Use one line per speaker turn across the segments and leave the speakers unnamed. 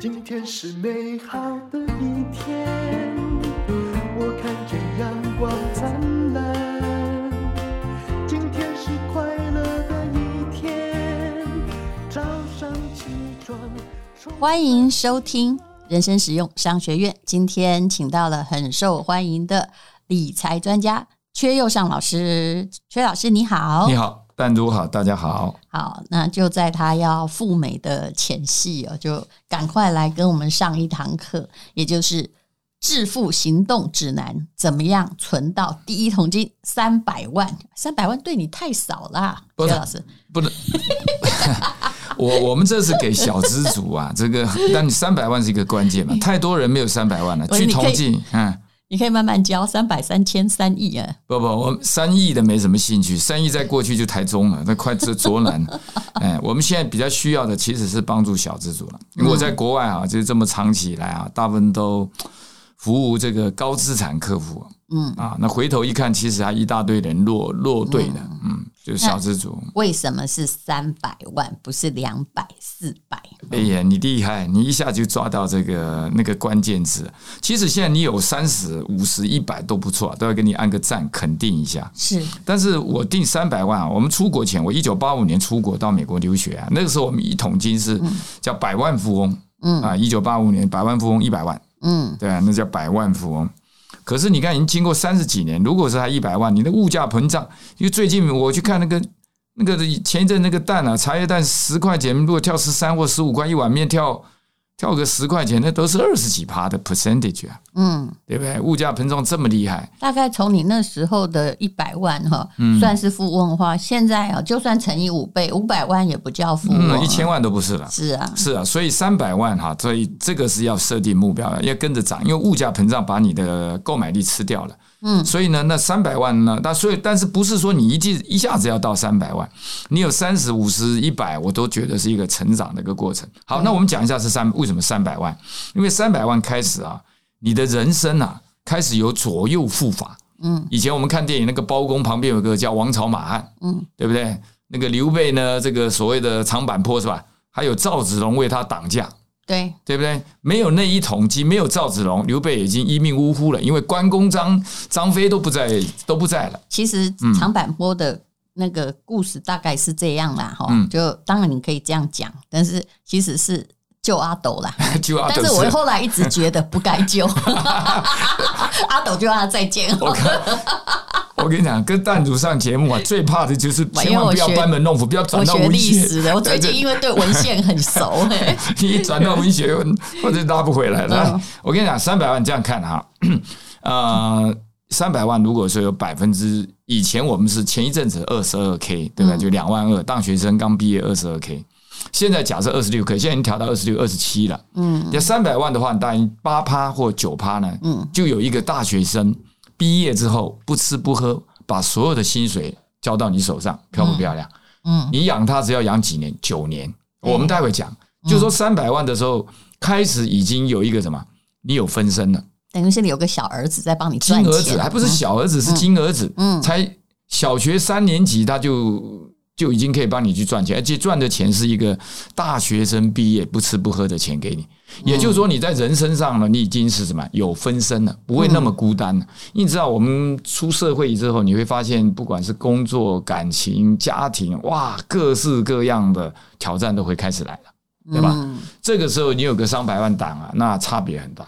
今天是美好的一天，我看见阳光灿烂。今天是快乐的一天，早上起床。
欢迎收听人生实用商学院。今天请到了很受欢迎的理财专家阙又上老师。阙老师你好，
你好。但如好，大家好。
好，那就在他要赴美的前夕哦，就赶快来跟我们上一堂课，也就是《致富行动指南》，怎么样存到第一桶金三百万？三百万对你太少了，阙老师。
不能，我我们这是给小资族啊，这个，但你三百万是一个关键嘛？太多人没有三百万了，据统计，嗯。
你可以慢慢教，三百、三千、三亿啊！
不不，我三亿的没什么兴趣，三亿在过去就台中了，那快这卓南。哎，我们现在比较需要的其实是帮助小资族了，因为我在国外啊，就是这么长期以来啊，大部分都服务这个高资产客户。嗯啊，那回头一看，其实还一大堆人落落队的，嗯，就是小资族。
为什么是三百万，不是两百、四百？
哎呀，你厉害，你一下就抓到这个那个关键字。其实现在你有三十五十、一百都不错，都要给你按个赞，肯定一下。
是，
但是我定三百万啊。我们出国前，我一九八五年出国到美国留学啊，那个时候我们一桶金是叫百万富翁。嗯啊，一九八五年百万富翁一百万。嗯，对啊，那叫百万富翁。可是你看，已经经过三十几年，如果是还一百万，你的物价膨胀，因为最近我去看那个那个前一阵那个蛋啊，茶叶蛋十块钱，如果跳十三或十五块一碗面跳。跳个十块钱，那都是二十几趴的 percentage 啊，嗯，对不对？物价膨胀这么厉害，
大概从你那时候的一百万哈，算是富翁的话，现在啊，就算乘以五倍，五百万也不叫富翁，
一千万都不是了。
是啊，
是啊，所以三百万哈，所以这个是要设定目标，要跟着涨，因为物价膨胀把你的购买力吃掉了。嗯，所以呢，那三百万呢？那所以，但是不是说你一记一下子要到三百万？你有三十五十一百，我都觉得是一个成长的一个过程。好，那我们讲一下是三为什么三百万？因为三百万开始啊，你的人生啊开始有左右护法。嗯，以前我们看电影，那个包公旁边有个叫王朝马汉，嗯，对不对？那个刘备呢，这个所谓的长坂坡是吧？还有赵子龙为他挡驾。
对，
对不对？没有那一桶金，没有赵子龙，刘备已经一命呜呼了。因为关公张张飞都不在，都不在了。
其实长坂坡的那个故事大概是这样啦，哈、嗯，就当然你可以这样讲，但是其实是救阿斗啦。
救阿斗，
但是我后来一直觉得不该救，阿斗就让他再见。
我跟你讲，跟弹主上节目啊，最怕的就是千万不要班门弄斧，不要转到文学。
我最近因为对文献很熟，
你一转到文学，或者拉不回来了。我跟你讲，三百万这样看哈，呃，三百万如果说有百分之，以前我们是前一阵子二十二 k，对吧？就两万二，大学生刚毕业二十二 k，现在假设二十六 k，现在已经调到二十六、二十七了。嗯，要三百万的话，大概八趴或九趴呢，嗯，就有一个大学生。毕业之后不吃不喝，把所有的薪水交到你手上，漂不漂亮？嗯，你养他只要养几年？九年。我们待会讲，就说三百万的时候开始已经有一个什么？你有分身了，
等于是你有个小儿子在帮你赚钱。
金儿子还不是小儿子，是金儿子。嗯，才小学三年级他就就已经可以帮你去赚钱，而且赚的钱是一个大学生毕业不吃不喝的钱给你。也就是说，你在人身上呢，你已经是什么有分身了，不会那么孤单了。你知道，我们出社会之后，你会发现，不管是工作、感情、家庭，哇，各式各样的挑战都会开始来了，对吧？这个时候你有个三百万档啊，那差别很大。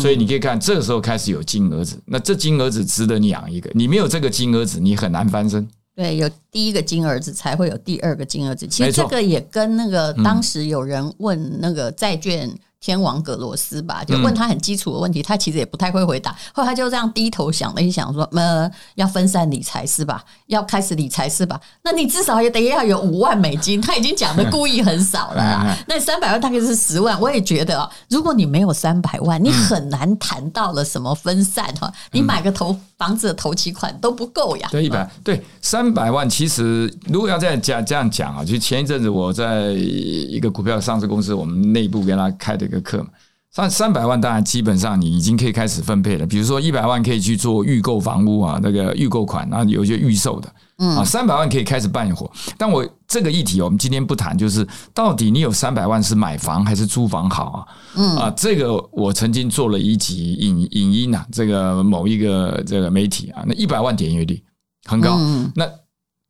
所以你可以看，这个时候开始有金儿子，那这金儿子值得你养一个。你没有这个金儿子，你很难翻身。
对，有第一个金儿子，才会有第二个金儿子。其实这个也跟那个当时有人问那个债券。天王格罗斯吧，就问他很基础的问题，他其实也不太会回答。后来他就这样低头想了一想，说：“呃，要分散理财是吧？要开始理财是吧？那你至少也得要有五万美金。”他已经讲的故意很少了啦。那三百万大概是十万，我也觉得啊，如果你没有三百万，你很难谈到了什么分散哈。你买个头房子的头期款都不够呀。
对，一百对三百万，其实如果要这样讲这样讲啊，就前一阵子我在一个股票上市公司，我们内部跟他开的。个课嘛，三三百万当然基本上你已经可以开始分配了。比如说一百万可以去做预购房屋啊，那个预购款，然后有些预售的，嗯啊，三百万可以开始办活。但我这个议题我们今天不谈，就是到底你有三百万是买房还是租房好啊？嗯啊，这个我曾经做了一集影影音啊，这个某一个这个媒体啊，那一百万点阅率很高，那。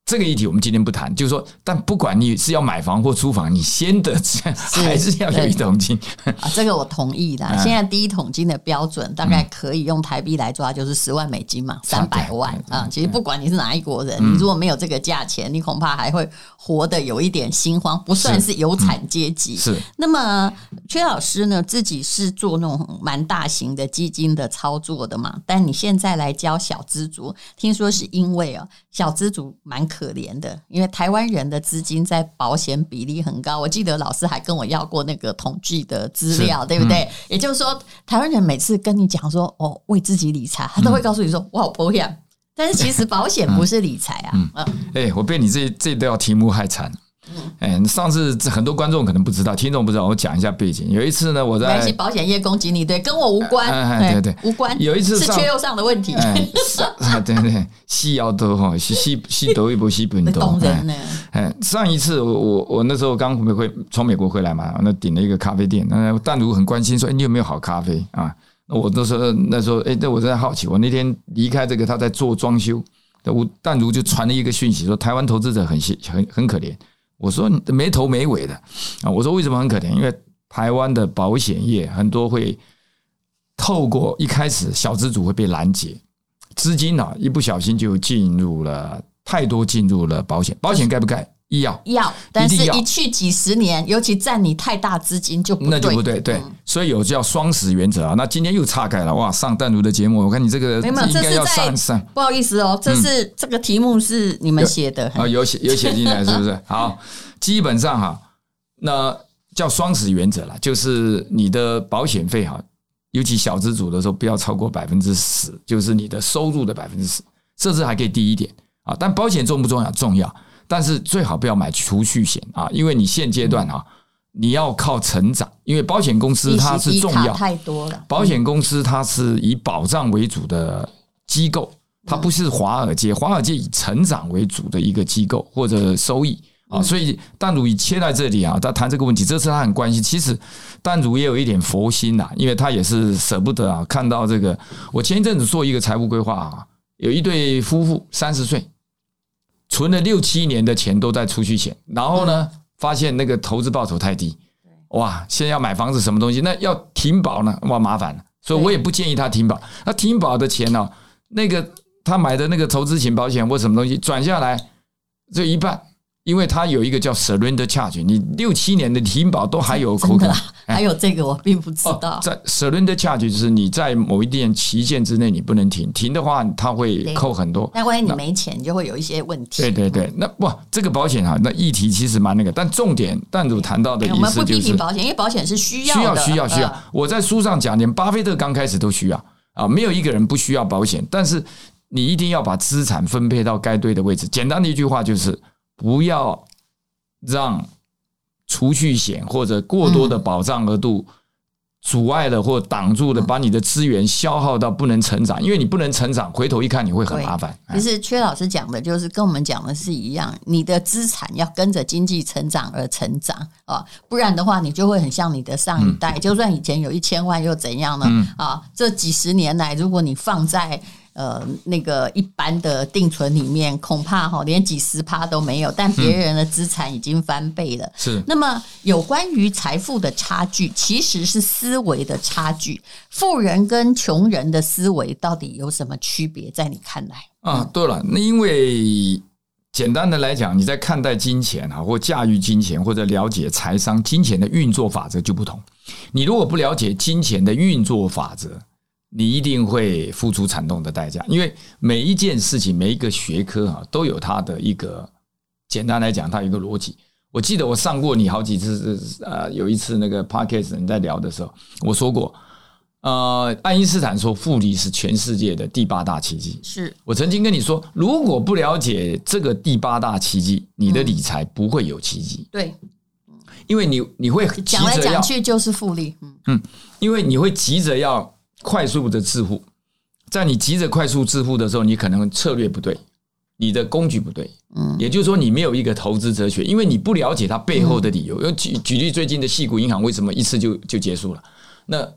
这个议题我们今天不谈，就是说，但不管你是要买房或租房，你先的 还是要有一桶金
啊。这个我同意的。现在第一桶金的标准大概可以用台币来抓，就是十万美金嘛，三百万啊。其实不管你是哪一国人，你如果没有这个价钱，你恐怕还会活得有一点心慌，不算是有产阶级。
是。
那么薛老师呢，自己是做那种蛮大型的基金的操作的嘛？但你现在来教小资族，听说是因为啊，小资族蛮可。怜的，因为台湾人的资金在保险比例很高。我记得老师还跟我要过那个统计的资料，对不对？嗯、也就是说，台湾人每次跟你讲说哦，为自己理财，他都会告诉你说我好保险。但是其实保险不是理财啊。嗯，哎、嗯
欸，我被你这这道题目害惨。哎，上次很多观众可能不知道，听众不知道，我讲一下背景。有一次呢，我在
关系，保险业攻击你，对，跟我无关，
对对，
无关。
有一次
是缺肉上的问题，
对对，西药多哈，西西西德一波，西本多。哎，上一次我我我那时候刚回回从美国回来嘛，那顶了一个咖啡店，那淡如很关心说，哎，你有没有好咖啡啊？我那时候那时候，哎，那我在好奇，我那天离开这个，他在做装修，我淡如就传了一个讯息说，台湾投资者很很很可怜。我说没头没尾的啊！我说为什么很可怜？因为台湾的保险业很多会透过一开始小资主会被拦截，资金啊一不小心就进入了太多进入了保险，保险该不该？要
要，但是一去几十年，尤其占你太大资金就不对，
那就不对，对，所以有叫双十原则啊。那今天又岔开了，哇！上淡如的节目，我看你这个应该要上上。
不好意思哦，这是这个题目是你们写的
啊，有写有写进来是不是？好，基本上哈，那叫双十原则了，就是你的保险费哈，尤其小资主的时候不要超过百分之十，就是你的收入的百分之十，甚至还可以低一点啊。但保险重不重要？重要。但是最好不要买储蓄险啊，因为你现阶段啊，你要靠成长，因为保险公司它是重要
太多了。
保险公司它是以保障为主的机构，它不是华尔街，华尔街以成长为主的一个机构或者收益啊。所以淡如切在这里啊，他谈这个问题，这次他很关心。其实淡如也有一点佛心呐，因为他也是舍不得啊，看到这个。我前一阵子做一个财务规划啊，有一对夫妇三十岁。存了六七年的钱都在储蓄险，然后呢，发现那个投资报酬太低，哇！现在要买房子什么东西，那要停保呢，哇，麻烦了。所以我也不建议他停保。那停保的钱呢，那个他买的那个投资型保险或什么东西转下来，就一半。因为它有一个叫 surrender charge，你六七年的停保都还有扣款，
还有这个我并不知道。
在 surrender charge 就是你在某一定期限之内你不能停，停的话它会扣很多。
那万一你没钱，就会有一些问题。
对对对，那不这个保险哈，那议题其实蛮那个，但重点但主谈到的意思就是，我们不批评
保险，因为保险是需要
需要需要需要。我在书上讲，连巴菲特刚开始都需要啊，没有一个人不需要保险，但是你一定要把资产分配到该对的位置。简单的一句话就是不要。让储蓄险或者过多的保障额度阻碍了或挡住了，把你的资源消耗到不能成长，因为你不能成长，回头一看你会很麻烦。
其实薛老师讲的就是跟我们讲的是一样，你的资产要跟着经济成长而成长啊，不然的话你就会很像你的上一代，就算以前有一千万又怎样呢？啊，这几十年来，如果你放在呃，那个一般的定存里面，恐怕哈连几十趴都没有，但别人的资产已经翻倍了。
是。
那么，有关于财富的差距，其实是思维的差距。富人跟穷人的思维到底有什么区别？在你看来？
啊，对了，那因为简单的来讲，你在看待金钱啊，或驾驭金钱，或者了解财商、金钱的运作法则就不同。你如果不了解金钱的运作法则，你一定会付出惨痛的代价，因为每一件事情、每一个学科啊，都有它的一个简单来讲，它有一个逻辑。我记得我上过你好几次，呃，有一次那个 podcast 你在聊的时候，我说过，呃，爱因斯坦说复利是全世界的第八大奇迹。
是
我曾经跟你说，如果不了解这个第八大奇迹，你的理财不会有奇迹。
对，
因为你你会
讲来讲去就是复利。嗯。
嗯，因为你会急着要快速的致富，在你急着快速致富的时候，你可能策略不对，你的工具不对，嗯，也就是说你没有一个投资哲学，因为你不了解它背后的理由。举举例，最近的细谷银行为什么一次就就结束了？那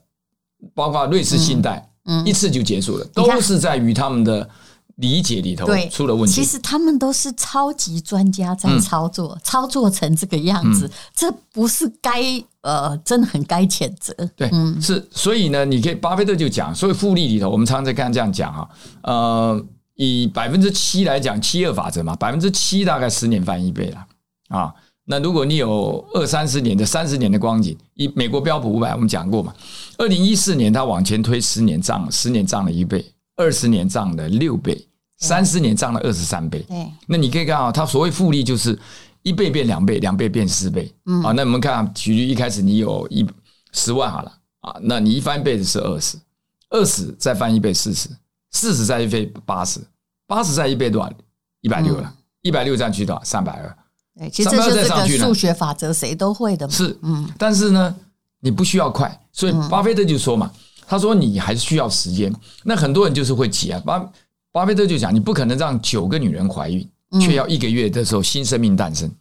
包括瑞士信贷，嗯，一次就结束了，都是在于他们的。理解里头出了问题。
其实他们都是超级专家在操作，嗯、操作成这个样子，嗯、这不是该呃，真的很该谴责。
对，嗯、是，所以呢，你可以巴菲特就讲，所以复利里头，我们常常在看这样讲哈，呃，以百分之七来讲，七二法则嘛，百分之七大概十年翻一倍了啊。那如果你有二三十年的三十年的光景，以美国标普五百，我们讲过嘛，二零一四年它往前推十年涨，十年涨了一倍。二十年涨了六倍，三十年涨了二十三倍。对，那你可以看啊，它所谓复利就是一倍变两倍，两倍变四倍。嗯，啊，那我们看，举例一开始你有一十万好了啊，那你一翻一倍是二十，二十再翻一倍四十，四十再一倍八十，八十再一倍多少？一百六了，一百六这样去多少？三百二。
对，其实这就是这个数学法则，谁都会的嘛。
是，嗯，但是呢，你不需要快，所以巴菲特就说嘛。他说：“你还是需要时间。那很多人就是会急啊。巴巴菲特就讲：你不可能让九个女人怀孕，却要一个月的时候新生命诞生。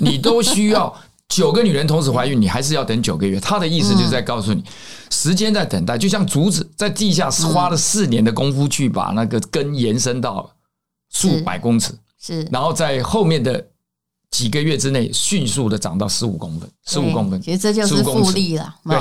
你都需要 九个女人同时怀孕，你还是要等九个月。他的意思就是在告诉你，时间在等待，就像竹子在地下花了四年的功夫去把那个根延伸到数百公尺，是，然后在后面的几个月之内迅速的长到十五公分，十五公分，
其实这就是复利了，
对。”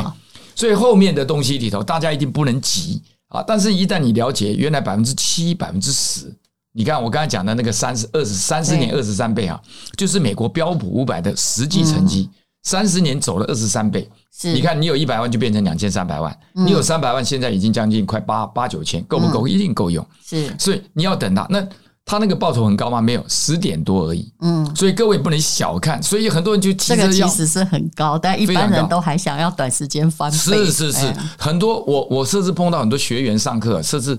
所以后面的东西里头，大家一定不能急啊！但是，一旦你了解原来百分之七、百分之十，你看我刚才讲的那个三十、二十、三十年二十三倍啊，就是美国标普五百的实际成绩，三十年走了二十三倍。你看，你有一百万就变成两千三百万，你有三百万，现在已经将近快八八九千，够不够？一定够用。是，所以你要等它那。他那个报酬很高吗？没有，十点多而已。嗯，所以各位不能小看。所以很多人就急着要，
这个其实是很高，但一般人都还想要短时间翻倍。
是是是，很多我我甚至碰到很多学员上课，甚至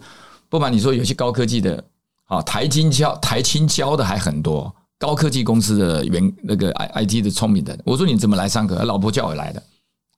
不瞒你说，有些高科技的啊，台金交台青交的还很多，高科技公司的员那个 I I T 的聪明的。我说你怎么来上课？老婆叫我来的。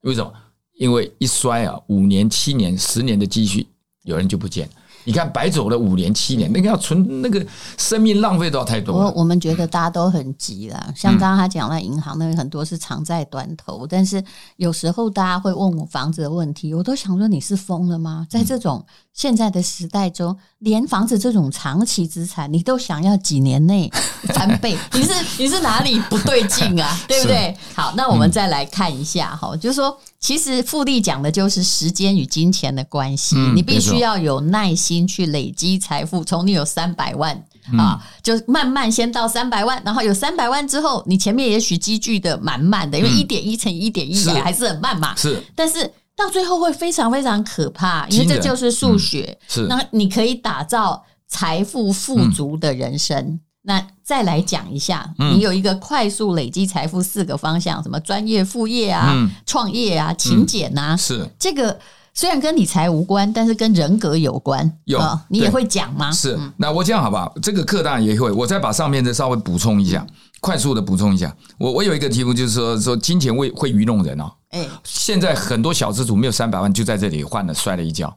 为什么？因为一摔啊，五年、七年、十年的积蓄，有人就不见了。你看，白走了五年七年，那个要存那个生命浪费都要太多。
我我们觉得大家都很急了，像刚刚他讲的银行，那个很多是长债短投，但是有时候大家会问我房子的问题，我都想说你是疯了吗？在这种现在的时代中，连房子这种长期资产，你都想要几年内翻倍？你是你是哪里不对劲啊？对不对？好，那我们再来看一下哈，就是说。其实复利讲的就是时间与金钱的关系，嗯、你必须要有耐心去累积财富。从你有三百万、嗯、啊，就慢慢先到三百万，然后有三百万之后，你前面也许积聚的满满的，因为一点一乘以一点一也还是很慢嘛。是，但是到最后会非常非常可怕，因为这就是数学。嗯、是，那你可以打造财富富足的人生。嗯那再来讲一下，你有一个快速累积财富四个方向，什么专业副业啊、创业啊、勤俭啊，是这个虽然跟理财无关，但是跟人格有关。有你也会讲吗？
是，那我这样好不好？这个课当然也会，我再把上面的稍微补充一下，快速的补充一下。我我有一个题目就是说，说金钱会会愚弄人哦。哎，现在很多小资主没有三百万，就在这里换了摔了一跤。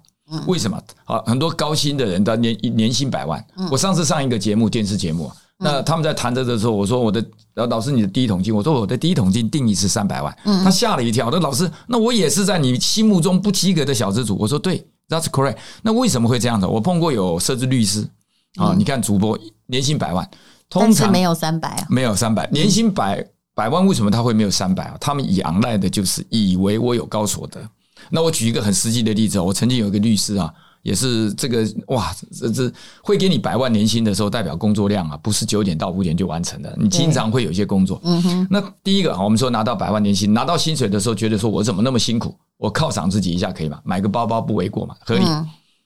为什么？好，很多高薪的人，他年年薪百万。我上次上一个节目，电视节目。那他们在谈着的时候，我说我的老师，你的第一桶金，我说我的第一桶金定义是三百万，他吓了一跳。那老师，那我也是在你心目中不及格的小资主。我说对，That's correct。那为什么会这样子？我碰过有设置律师啊，你看主播年薪百万，通常
没有三百啊，
没有三百，年薪百百万，为什么他会没有三百啊？他们仰赖的就是以为我有高所得。那我举一个很实际的例子，我曾经有一个律师啊。也是这个哇，这这会给你百万年薪的时候，代表工作量啊，不是九点到五点就完成的。你经常会有一些工作。嗯哼。那第一个，我们说拿到百万年薪，拿到薪水的时候，觉得说我怎么那么辛苦？我犒赏自己一下可以吗？买个包包不为过嘛，合理。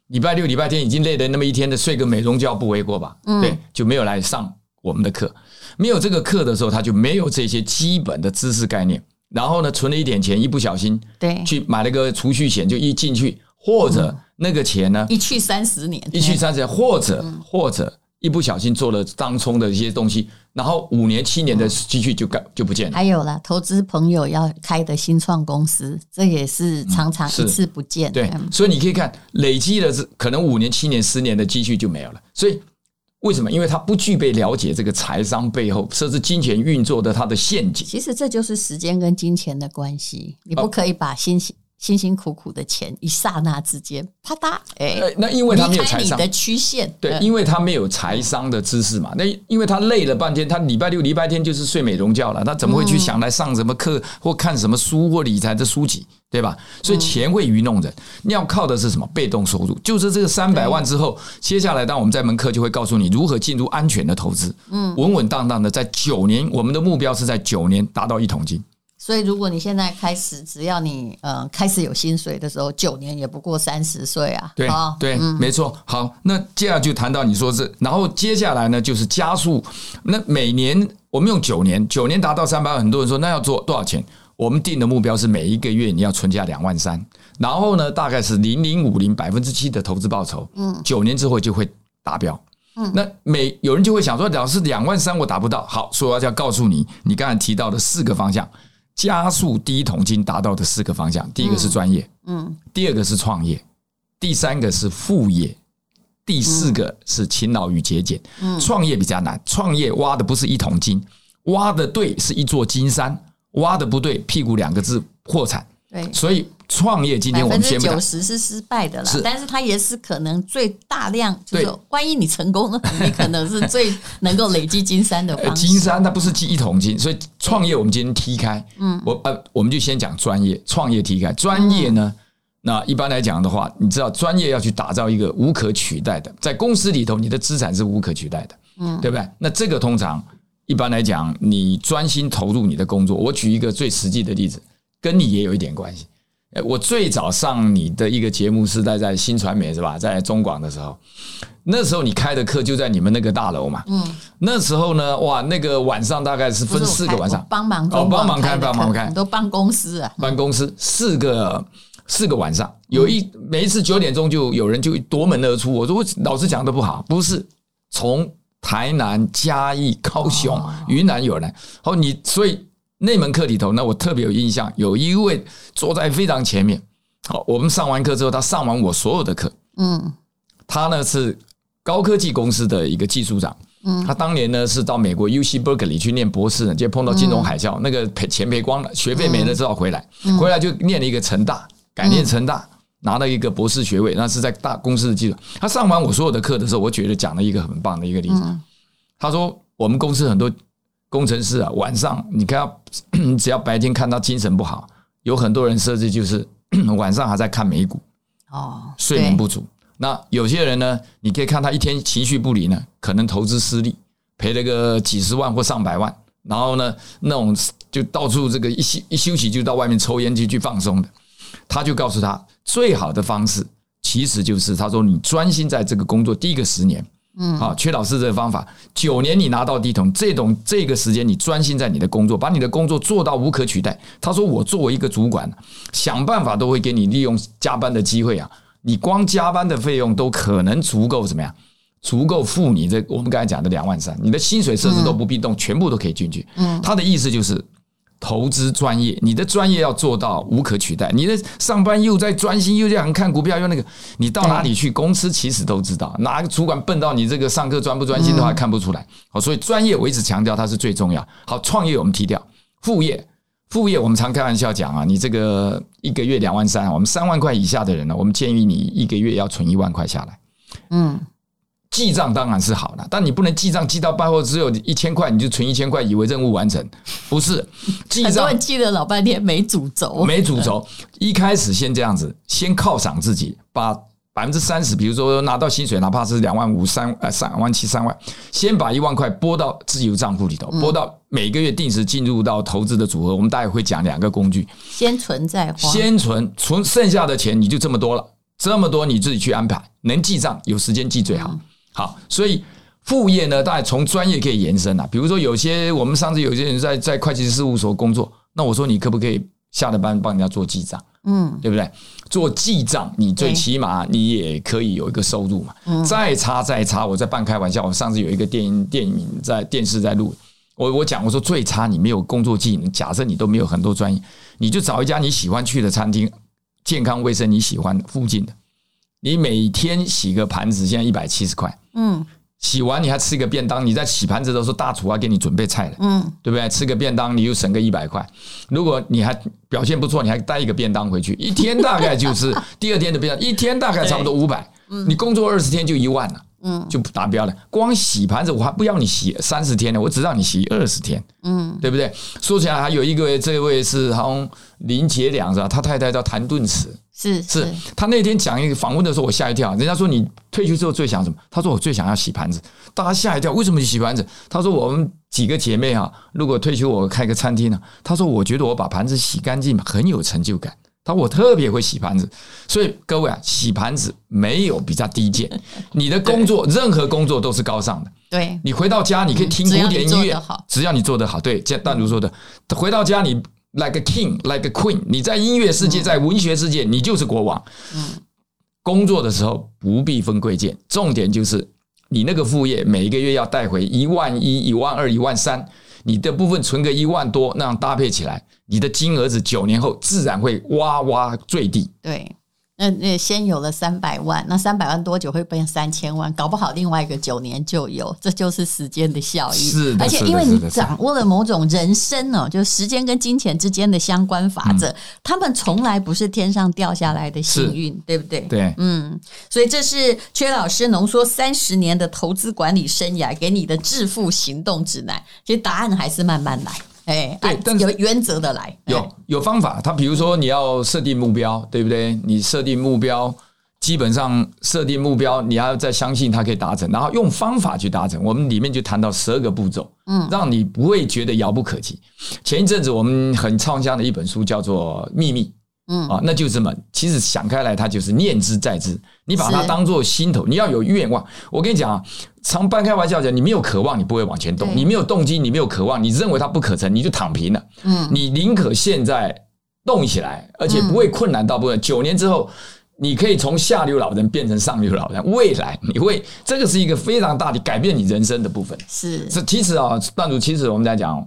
礼拜六、礼拜天已经累了那么一天的，睡个美容觉不为过吧？嗯。对，就没有来上我们的课。没有这个课的时候，他就没有这些基本的知识概念。然后呢，存了一点钱，一不小心对去买了个储蓄险，就一进去或者。那个钱呢？
一去三十年，
一去三十年，或者或者一不小心做了当冲的一些东西，然后五年七年的积蓄就干就不见了。
还有啦，投资朋友要开的新创公司，这也是常常一次不见。
对，所以你可以看累积的是可能五年、七年、十年的积蓄就没有了。所以为什么？因为他不具备了解这个财商背后甚至金钱运作的它的陷阱。
其实这就是时间跟金钱的关系，你不可以把心情。辛辛苦苦的钱，一刹那之间，啪嗒，哎、欸，
那因为他没有财商
的曲线，
对，因为他没有财商的知识嘛。那因为他累了半天，他礼拜六、礼拜天就是睡美容觉了，他怎么会去想来上什么课或看什么书或理财的书籍，对吧？所以钱会愚弄人，你要靠的是什么？被动收入，就是这个三百万之后，接下来当我们在门课就会告诉你如何进入安全的投资，嗯，稳稳当当的在九年，我们的目标是在九年达到一桶金。
所以，如果你现在开始，只要你呃开始有薪水的时候，九年也不过三十岁啊。
对对，没错。好，那接下来就谈到你说是，然后接下来呢，就是加速。那每年我们用九年，九年达到三百万，很多人说那要做多少钱？我们定的目标是每一个月你要存下两万三，然后呢，大概是零零五零百分之七的投资报酬。嗯，九年之后就会达标。嗯，那每有人就会想说，老师两万三我达不到。好，所以我要告诉你，你刚才提到的四个方向。加速第一桶金达到的四个方向，第一个是专业，嗯，第二个是创业，第三个是副业，第四个是勤劳与节俭。嗯，创业比较难，创业挖的不是一桶金，挖的对是一座金山，挖的不对，屁股两个字破产。对，所以。创业今天我们
九十是失败的了，但是它也是可能最大量，就是万一你成功了，你可能是最能够累积金山的方式。
金山它不是积一桶金，所以创业我们今天踢开，嗯，我呃我们就先讲专业，创业踢开专业呢，那一般来讲的话，你知道专业要去打造一个无可取代的，在公司里头你的资产是无可取代的，嗯，对不对？那这个通常一般来讲，你专心投入你的工作。我举一个最实际的例子，跟你也有一点关系。我最早上你的一个节目是在在新传媒是吧？在中广的时候，那时候你开的课就在你们那个大楼嘛。嗯。那时候呢，哇，那个晚上大概是分四个晚上，
帮忙
哦，帮忙开，帮忙开，
都帮公司啊。
帮公司四个四个晚上，有一每一次九点钟就有人就夺门而出。我说我老师讲的不好，不是从台南、嘉义、高雄、云南有人。哦，你所以。那门课里头，那我特别有印象，有一位坐在非常前面。好，我们上完课之后，他上完我所有的课。嗯，他呢是高科技公司的一个技术长。嗯，他当年呢是到美国 UC Berkeley 去念博士，就碰到金融海啸，那个赔钱赔光了，学费没了，之后回来，回来就念了一个成大，改念成大，拿了一个博士学位，那是在大公司的技术。他上完我所有的课的时候，我觉得讲了一个很棒的一个例子。他说我们公司很多。工程师啊，晚上你看，只要白天看到精神不好，有很多人设置就是 晚上还在看美股哦，睡眠不足。那有些人呢，你可以看他一天情绪不理呢，可能投资失利，赔了个几十万或上百万，然后呢，那种就到处这个一休一休息就到外面抽烟去去放松的。他就告诉他，最好的方式其实就是他说，你专心在这个工作第一个十年。嗯，好，缺老师这个方法，九年你拿到第一桶，这种这个时间你专心在你的工作，把你的工作做到无可取代。他说，我作为一个主管，想办法都会给你利用加班的机会啊，你光加班的费用都可能足够怎么样？足够付你这我们刚才讲的两万三，你的薪水设置都不必动，全部都可以进去。嗯，他的意思就是。投资专业，你的专业要做到无可取代。你的上班又在专心，又这样看股票，又那个，你到哪里去？公司其实都知道，哪个主管笨到你这个上课专不专心的话看不出来。好，所以专业我一直强调它是最重要。好，创业我们踢掉，副业，副业我们常开玩笑讲啊，你这个一个月两万三，我们三万块以下的人呢，我们建议你一个月要存一万块下来。嗯。记账当然是好了，但你不能记账记到半后只有一千块，你就存一千块，以为任务完成，不是？记账
记了老半天没主轴，
没主轴。一开始先这样子，先犒赏自己，把百分之三十，比如说拿到薪水，哪怕是两万五、三呃三万七、三万，先把一万块拨到自由账户里头，拨到每个月定时进入到投资的组合。我们大概会讲两个工具，
先存再花，
先存存剩下的钱你就这么多了，这么多你自己去安排，能记账有时间记最好。好，所以副业呢，大概从专业可以延伸啊。比如说，有些我们上次有些人在在会计师事务所工作，那我说你可不可以下了班帮人家做记账，嗯，对不对？做记账，你最起码你也可以有一个收入嘛。嗯，再差再差，我在半开玩笑。我上次有一个电影电影在电视在录，我我讲我说最差你没有工作技能，假设你都没有很多专业，你就找一家你喜欢去的餐厅，健康卫生你喜欢附近的，你每天洗个盘子，现在一百七十块，嗯。洗完你还吃个便当，你在洗盘子的时候，大厨还给你准备菜了，嗯，对不对？吃个便当你又省个一百块。如果你还表现不错，你还带一个便当回去，一天大概就是 第二天的便当，一天大概差不多五百。嗯，你工作二十天就一万了，嗯，就不达标了。光洗盘子我还不要你洗三十天呢，我只让你洗二十天，嗯，对不对？说起来还有一个，这位是好像林杰良是吧？他太太叫谭盾慈。
是是，
他那天讲一个访问的时候，我吓一跳。人家说你退休之后最想什么？他说我最想要洗盘子。大家吓一跳，为什么你洗盘子？他说我们几个姐妹啊，如果退休我开个餐厅呢。他说我觉得我把盘子洗干净很有成就感。他说我特别会洗盘子，所以各位啊，洗盘子没有比较低贱。你的工作，任何工作都是高尚的。
对，
你回到家你可以听古典音乐，只要你做得好。对，像淡如说的，回到家你。Like a king, like a queen，你在音乐世界，在文学世界，你就是国王。工作的时候不必分贵贱，重点就是你那个副业每一个月要带回一万一、一万二、一万三，你的部分存个一万多，那样搭配起来，你的金额子九年后自然会哇哇坠地。
对。那那先有了三百万，那三百万多久会变三千万？搞不好另外一个九年就有，这就是时间的效益。
是的，
而且因为你掌握了某种人生哦，就是时间跟金钱之间的相关法则，嗯、他们从来不是天上掉下来的幸运，对不对？
对，
嗯，所以这是阙老师浓缩三十年的投资管理生涯给你的致富行动指南。其实答案还是慢慢来。哎，对，有原则的来，
有有方法。他比如说，你要设定目标，对不对？你设定目标，基本上设定目标，你要再相信它可以达成，然后用方法去达成。我们里面就谈到十二个步骤，嗯，让你不会觉得遥不可及。前一阵子我们很畅销的一本书叫做《秘密》。嗯啊，那就这么，其实想开来，它就是念之在之。你把它当做心头，你要有愿望。我跟你讲啊，常半开玩笑讲，你没有渴望，你不会往前动；你没有动机，你没有渴望，你认为它不可成，你就躺平了。嗯，你宁可现在动起来，而且不会困难到不会。九年之后，你可以从下流老人变成上流老人。未来你会，这个是一个非常大的改变你人生的部分。
是，
是其实啊，段主其实我们在讲。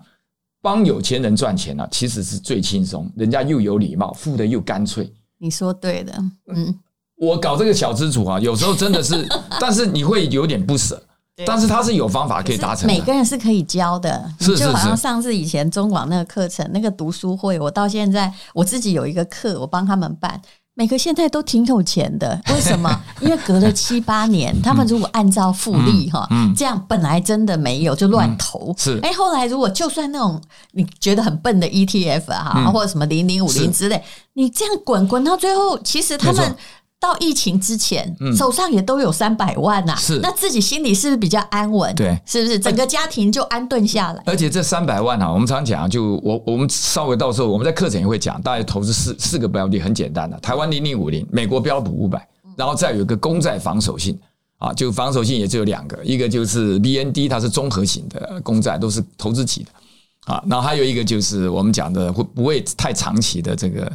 帮有钱人赚钱啊，其实是最轻松，人家又有礼貌，付的又干脆。
你说对的，嗯，
我搞这个小资主啊，有时候真的是，但是你会有点不舍，但是他是有方法可以达成。
每个人是可以教的，就好像上次以前中广那个课程，那个读书会，我到现在我自己有一个课，我帮他们办。每个现在都挺有钱的，为什么？因为隔了七八年，他们如果按照复利哈，这样本来真的没有就乱投，是。哎，后来如果就算那种你觉得很笨的 ETF 啊，或者什么零零五零之类，你这样滚滚到最后，其实他们。到疫情之前，手上也都有三百万呐，是那自己心里是不是比较安稳？对，是不是整个家庭就安顿下来？
而且这三百万啊，我们常讲，就我我们稍微到时候我们在课程也会讲，大概投资四四个标的，很简单的，台湾零零五零，美国标普五百，然后再有一个公债防守性啊，就防守性也只有两个，一个就是 BND，它是综合型的公债，都是投资级的。啊，然后还有一个就是我们讲的会不会太长期的这个，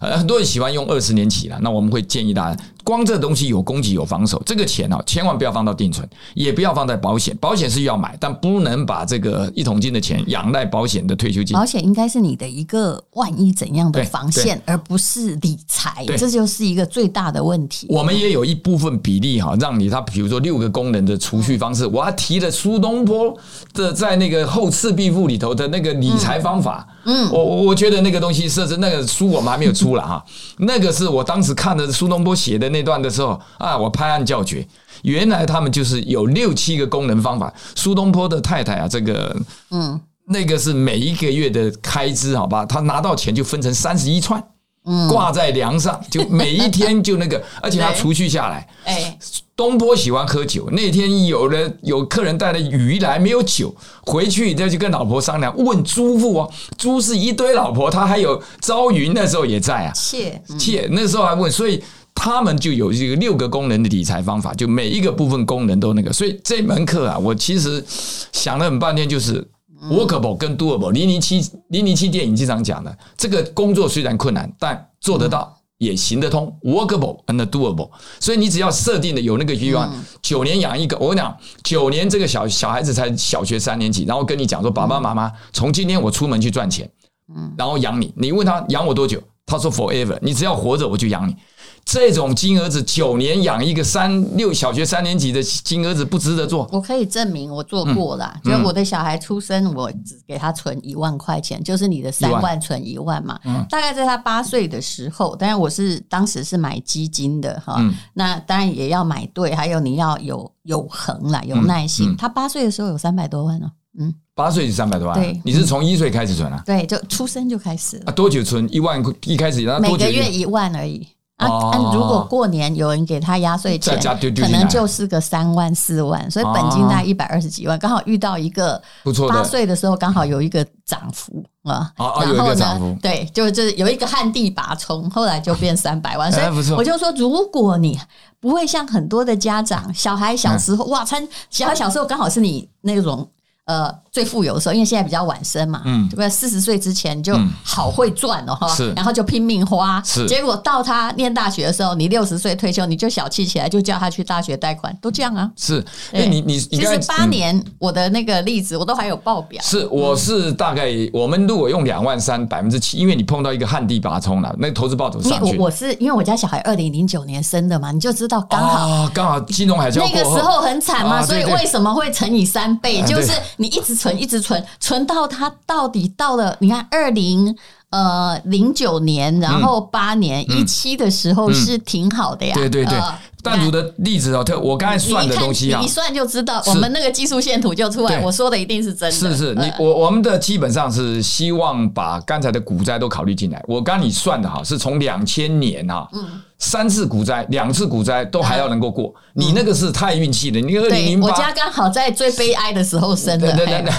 呃，很多人喜欢用二十年期了，那我们会建议大家。光这东西有供给有防守，这个钱啊，千万不要放到定存，也不要放在保险。保险是要买，但不能把这个一桶金的钱仰赖保险的退休金。
保险应该是你的一个万一怎样的防线，而不是理财。这就是一个最大的问题。
我们也有一部分比例哈，让你他比如说六个功能的储蓄方式，我还提了苏东坡的在那个后赤壁赋里头的那个理财方法。嗯，我我觉得那个东西设置那个书我们还没有出了哈，那个是我当时看的苏东坡写的那。那段的时候啊，我拍案叫绝。原来他们就是有六七个功能方法。苏东坡的太太啊，这个嗯，那个是每一个月的开支，好吧？他拿到钱就分成三十一串，嗯，挂在梁上，就每一天就那个，而且他储蓄下来。哎，东坡喜欢喝酒，那天有人有客人带了鱼来，没有酒，回去再去跟老婆商量，问朱父哦，朱是一堆老婆，他还有朝云那时候也在啊，妾妾那时候还问，所以。他们就有这个六个功能的理财方法，就每一个部分功能都那个，所以这门课啊，我其实想了很半天，就是 workable 跟 doable，零零七零零七电影经常讲的，这个工作虽然困难，但做得到。也行得通，workable and doable，所以你只要设定的有那个欲望，九年养一个，我跟你讲，九年这个小小孩子才小学三年级，然后跟你讲说，爸爸妈妈，从今天我出门去赚钱，嗯。然后养你，你问他养我多久，他说 forever，你只要活着我就养你。这种金儿子九年养一个三六小学三年级的金儿子不值得做？
我可以证明我做过了。嗯、就我的小孩出生，我只给他存一万块钱，就是你的三万存一万嘛。嗯、大概在他八岁的时候，当然我是当时是买基金的哈。嗯、那当然也要买对，还有你要有有恒啦，有耐心。他八岁的时候有三百多万哦。嗯，八
岁就三百多万。对，你是从一岁开始存啊？
对，就出生就开始了。
啊，多久存一万？一开始
每个月一万而已。啊，如果过年有人给他压岁钱，可能就是个三万四万，所以本金大概一百二十几万，刚好遇到一个八岁的时候，刚好有一个涨幅啊。然后呢，对，就就是有一个旱地拔葱，后来就变三百万。所以我就说，如果你不会像很多的家长，小孩小时候哇，参小孩小时候刚好是你那种。呃，最富有的时候，因为现在比较晚生嘛，嗯，对不对？四十岁之前就好会赚哦，哈，是，然后就拼命花，是。结果到他念大学的时候，你六十岁退休，你就小气起来，就叫他去大学贷款，都这样啊。
是，哎，你你
其实八年我的那个例子，我都还有报表。
是，我是大概我们如果用两万三百分之七，因为你碰到一个旱地拔葱了，那投资报酬上去。
我我是因为我家小孩二零零九年生的嘛，你就知道刚好
刚好金融海啸
那个时候很惨嘛，所以为什么会乘以三倍？就是你一直存一直。存存到他到底到了，你看二零呃零九年，然后八年一七的时候是挺好的呀。
对对对，淡如的例子哦，特我刚才算的东西啊，
你算就知道，我们那个技术线图就出来，我说的一定是真的。
是是，你我我们的基本上是希望把刚才的股灾都考虑进来。我刚你算的哈，是从两千年啊。嗯。三次股灾，两次股灾都还要能够过，你那个是太运气了。你二零零八，
我家刚好在最悲哀的时候生的。对对对，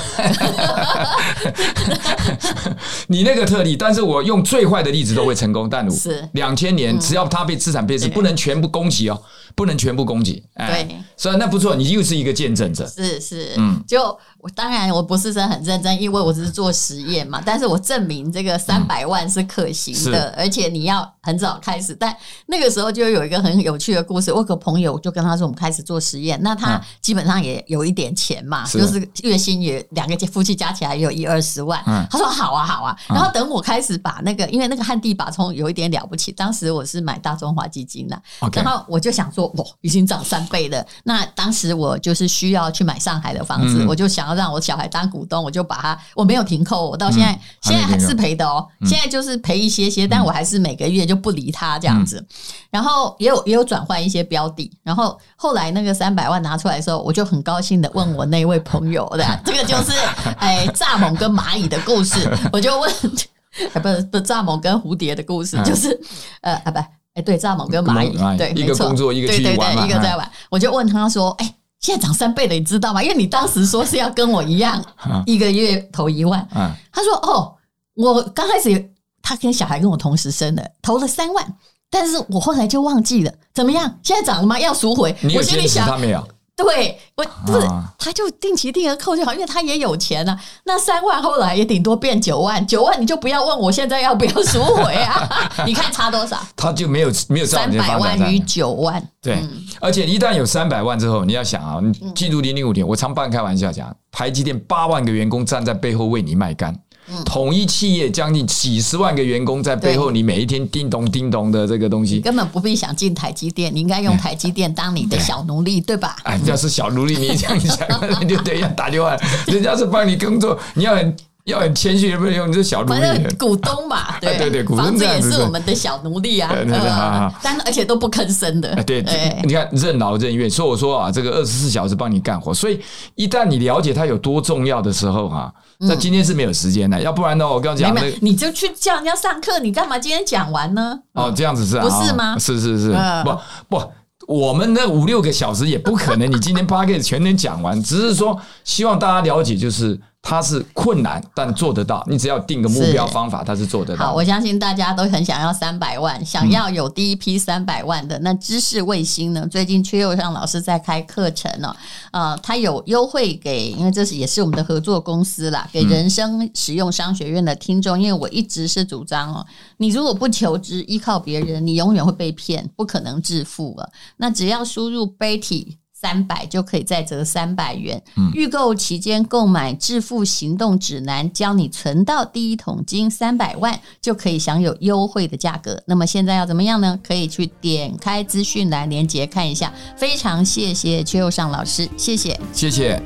你那个特例，但是我用最坏的例子都会成功。但如是两千年，只要它被资产配置，不能全部攻击哦，不能全部攻击。对，所以那不错，你又是一个见证者。
是是，嗯，就。我当然我不是真很认真，因为我只是做实验嘛。但是我证明这个三百万是可行的，嗯、而且你要很早开始。但那个时候就有一个很有趣的故事，我有个朋友就跟他说，我们开始做实验。那他基本上也有一点钱嘛，嗯、就是月薪也两个夫妻加起来也有一二十万。嗯、他说好啊好啊。然后等我开始把那个，因为那个旱地拔葱有一点了不起。当时我是买大中华基金的然后我就想说，哇，已经涨三倍了。那当时我就是需要去买上海的房子，嗯、我就想。然后让我小孩当股东，我就把他，我没有停扣，我到现在、嗯、现在还是赔的哦，嗯、现在就是赔一些些，但我还是每个月就不理他这样子。嗯、然后也有也有转换一些标的，然后后来那个三百万拿出来的时候，我就很高兴的问我那位朋友的，这个就是哎蚱蜢跟蚂蚁的故事，我就问，哎不是不是蚱蜢跟蝴蝶的故事，就是呃啊不哎对蚱蜢跟蚂蚁对
一个工作一个对对对
一个在玩，我就问他说哎。现在涨三倍了，你知道吗？因为你当时说是要跟我一样，一个月投一万。他说：“哦，我刚开始他跟小孩跟我同时生的，投了三万，但是我后来就忘记了，怎么样？现在涨了吗？要赎回？
我心里想他没有。”
对，我不是，他就定期定额扣就好，因为他也有钱啊。那三万后来也顶多变九万，九万你就不要问我现在要不要赎回啊？你看差多少？
他就没有没有
三百万与九万。
对，而且一旦有三百万之后，你要想啊，你进入零零五年，我常半开玩笑讲，台积电八万个员工站在背后为你卖肝。统一企业将近几十万个员工在背后，你每一天叮咚叮咚的这个东西，
根本不必想进台积电，你应该用台积电当你的小奴隶，对吧？
哎，要是小奴隶，你这样想，就等一下打电话，人家是帮你工作，你要很要很谦虚，不能用你是小奴隶，
股东嘛，对 对对，房子也是我们的小奴隶啊，但而且都不吭声的，
对，对你看任劳任怨，所以我说啊，这个二十四小时帮你干活，所以一旦你了解它有多重要的时候，哈。那今天是没有时间的，要不然呢？我刚刚讲，
你就去叫人家上课，你干嘛今天讲完呢？
哦，这样子是啊，
不是吗？
是是是，不不，我们那五六个小时也不可能，你今天 八个全能讲完，只是说希望大家了解，就是它是困难，但做得到。你只要定个目标方法，它是做得到。
好，我相信大家都很想要三百万，想要有第一批三百万的。那知识卫星呢？最近却又让老师在开课程哦，呃，他有优惠给，因为这是也是我们的合作公司啦，给人生使用商学院的听众。因为我一直是主张哦，你如果不求知，依靠别人，你永远会被骗，不可能致富了。那只要输入 Betty。三百就可以再折三百元。预购期间购买《致富行动指南》，教你存到第一桶金三百万，就可以享有优惠的价格。那么现在要怎么样呢？可以去点开资讯栏连接看一下。非常谢谢阙又上老师，谢谢，
谢谢。